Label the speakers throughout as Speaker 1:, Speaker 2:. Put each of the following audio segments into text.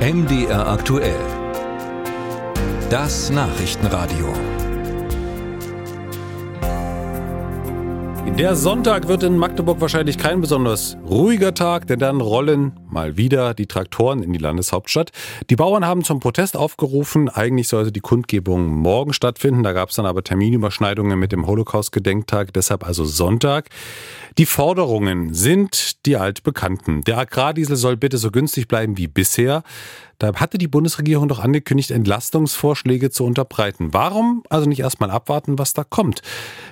Speaker 1: MDR aktuell. Das Nachrichtenradio.
Speaker 2: Der Sonntag wird in Magdeburg wahrscheinlich kein besonders ruhiger Tag, denn dann rollen mal wieder die Traktoren in die Landeshauptstadt. Die Bauern haben zum Protest aufgerufen. Eigentlich sollte die Kundgebung morgen stattfinden. Da gab es dann aber Terminüberschneidungen mit dem Holocaust-Gedenktag, deshalb also Sonntag. Die Forderungen sind die altbekannten. Der Agrardiesel soll bitte so günstig bleiben wie bisher. Da hatte die Bundesregierung doch angekündigt, Entlastungsvorschläge zu unterbreiten. Warum also nicht erstmal abwarten, was da kommt?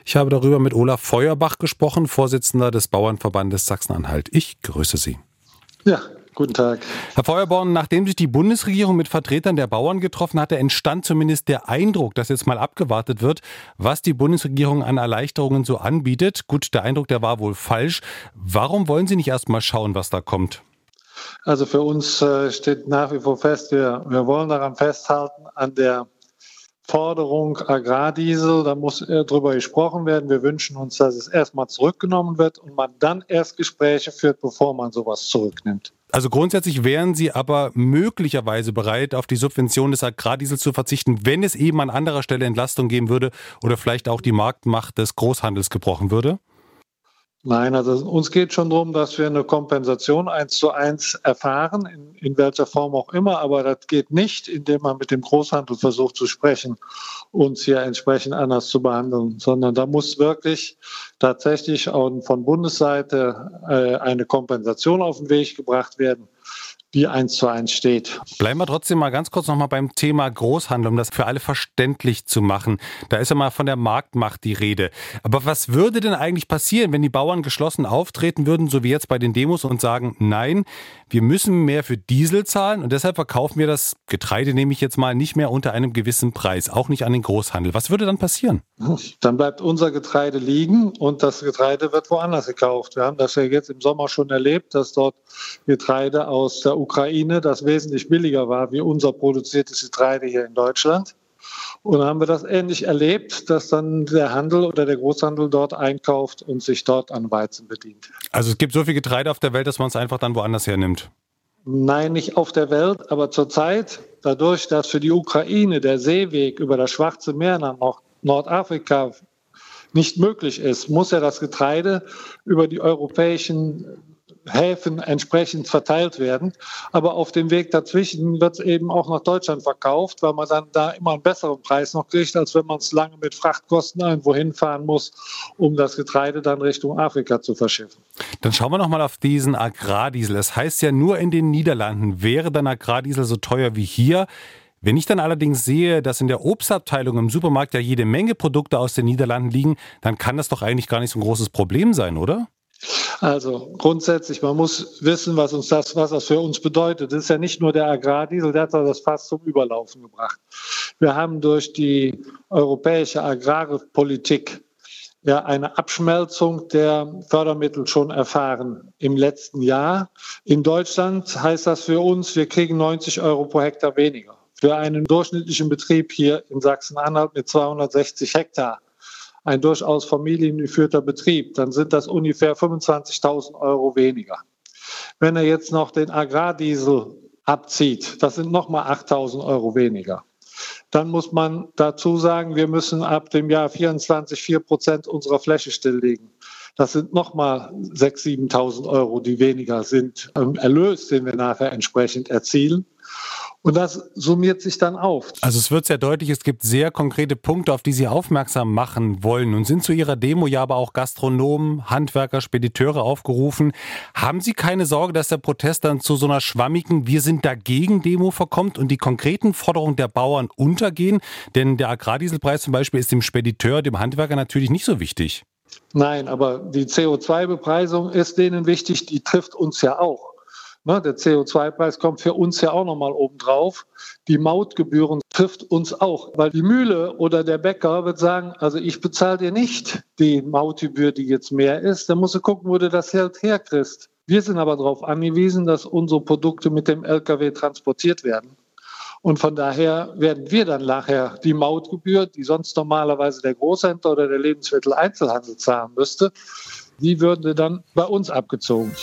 Speaker 2: Ich habe darüber mit Olaf Feuerbach gesprochen, Vorsitzender des Bauernverbandes Sachsen-Anhalt. Ich grüße Sie.
Speaker 3: Ja, Guten Tag.
Speaker 2: Herr Feuerborn, nachdem sich die Bundesregierung mit Vertretern der Bauern getroffen hatte, entstand zumindest der Eindruck, dass jetzt mal abgewartet wird, was die Bundesregierung an Erleichterungen so anbietet. Gut, der Eindruck, der war wohl falsch. Warum wollen Sie nicht erst mal schauen, was da kommt?
Speaker 3: Also für uns äh, steht nach wie vor fest, wir, wir wollen daran festhalten, an der Forderung Agrardiesel, da muss äh, drüber gesprochen werden. Wir wünschen uns, dass es erstmal zurückgenommen wird und man dann erst Gespräche führt, bevor man sowas zurücknimmt.
Speaker 2: Also grundsätzlich wären Sie aber möglicherweise bereit, auf die Subvention des Agrardiesels zu verzichten, wenn es eben an anderer Stelle Entlastung geben würde oder vielleicht auch die Marktmacht des Großhandels gebrochen würde?
Speaker 3: Nein, also uns geht schon darum, dass wir eine Kompensation eins zu eins erfahren, in, in welcher Form auch immer, aber das geht nicht, indem man mit dem Großhandel versucht zu sprechen, uns hier entsprechend anders zu behandeln, sondern da muss wirklich tatsächlich auch von Bundesseite äh, eine Kompensation auf den Weg gebracht werden wie eins zu eins steht.
Speaker 2: Bleiben wir trotzdem mal ganz kurz nochmal beim Thema Großhandel, um das für alle verständlich zu machen. Da ist ja mal von der Marktmacht die Rede. Aber was würde denn eigentlich passieren, wenn die Bauern geschlossen auftreten würden, so wie jetzt bei den Demos und sagen, nein, wir müssen mehr für Diesel zahlen und deshalb verkaufen wir das Getreide, nehme ich jetzt mal, nicht mehr unter einem gewissen Preis, auch nicht an den Großhandel. Was würde dann passieren?
Speaker 3: Dann bleibt unser Getreide liegen und das Getreide wird woanders gekauft. Wir haben das ja jetzt im Sommer schon erlebt, dass dort Getreide aus der Ukraine, das wesentlich billiger war wie unser produziertes Getreide hier in Deutschland. Und dann haben wir das ähnlich erlebt, dass dann der Handel oder der Großhandel dort einkauft und sich dort an Weizen bedient.
Speaker 2: Also es gibt so viel Getreide auf der Welt, dass man es einfach dann woanders hernimmt.
Speaker 3: Nein, nicht auf der Welt, aber zurzeit, dadurch, dass für die Ukraine der Seeweg über das Schwarze Meer nach Nordafrika nicht möglich ist, muss ja das Getreide über die europäischen Häfen entsprechend verteilt werden. Aber auf dem Weg dazwischen wird es eben auch nach Deutschland verkauft, weil man dann da immer einen besseren Preis noch kriegt, als wenn man es lange mit Frachtkosten irgendwo hinfahren muss, um das Getreide dann Richtung Afrika zu verschiffen.
Speaker 2: Dann schauen wir noch mal auf diesen Agrardiesel. Es das heißt ja, nur in den Niederlanden wäre dann Agrardiesel so teuer wie hier. Wenn ich dann allerdings sehe, dass in der Obstabteilung im Supermarkt ja jede Menge Produkte aus den Niederlanden liegen, dann kann das doch eigentlich gar nicht so ein großes Problem sein, oder?
Speaker 3: Also grundsätzlich, man muss wissen, was uns das, was das für uns bedeutet. Das ist ja nicht nur der Agrardiesel, der hat das fast zum Überlaufen gebracht. Wir haben durch die europäische Agrarpolitik ja eine Abschmelzung der Fördermittel schon erfahren im letzten Jahr. In Deutschland heißt das für uns, wir kriegen 90 Euro pro Hektar weniger. Für einen durchschnittlichen Betrieb hier in Sachsen-Anhalt mit 260 Hektar ein durchaus familiengeführter Betrieb, dann sind das ungefähr 25.000 Euro weniger. Wenn er jetzt noch den Agrardiesel abzieht, das sind nochmal 8.000 Euro weniger. Dann muss man dazu sagen, wir müssen ab dem Jahr 24 4 Prozent unserer Fläche stilllegen. Das sind nochmal 6.000, 7.000 Euro, die weniger sind. Erlös, den wir nachher entsprechend erzielen. Und das summiert sich dann auf.
Speaker 2: Also es wird sehr deutlich, es gibt sehr konkrete Punkte, auf die Sie aufmerksam machen wollen. Und sind zu Ihrer Demo ja aber auch Gastronomen, Handwerker, Spediteure aufgerufen. Haben Sie keine Sorge, dass der Protest dann zu so einer schwammigen Wir sind dagegen Demo verkommt und die konkreten Forderungen der Bauern untergehen? Denn der Agrardieselpreis zum Beispiel ist dem Spediteur, dem Handwerker natürlich nicht so wichtig.
Speaker 3: Nein, aber die CO2-Bepreisung ist denen wichtig, die trifft uns ja auch. Ne, der CO2-Preis kommt für uns ja auch nochmal obendrauf. Die Mautgebühren trifft uns auch, weil die Mühle oder der Bäcker wird sagen, also ich bezahle dir nicht die Mautgebühr, die jetzt mehr ist. Dann musst du gucken, wo du das Geld herkriegst. Wir sind aber darauf angewiesen, dass unsere Produkte mit dem Lkw transportiert werden. Und von daher werden wir dann nachher die Mautgebühr, die sonst normalerweise der Großhändler oder der Lebensmitteleinzelhandel zahlen müsste, die würde dann bei uns abgezogen.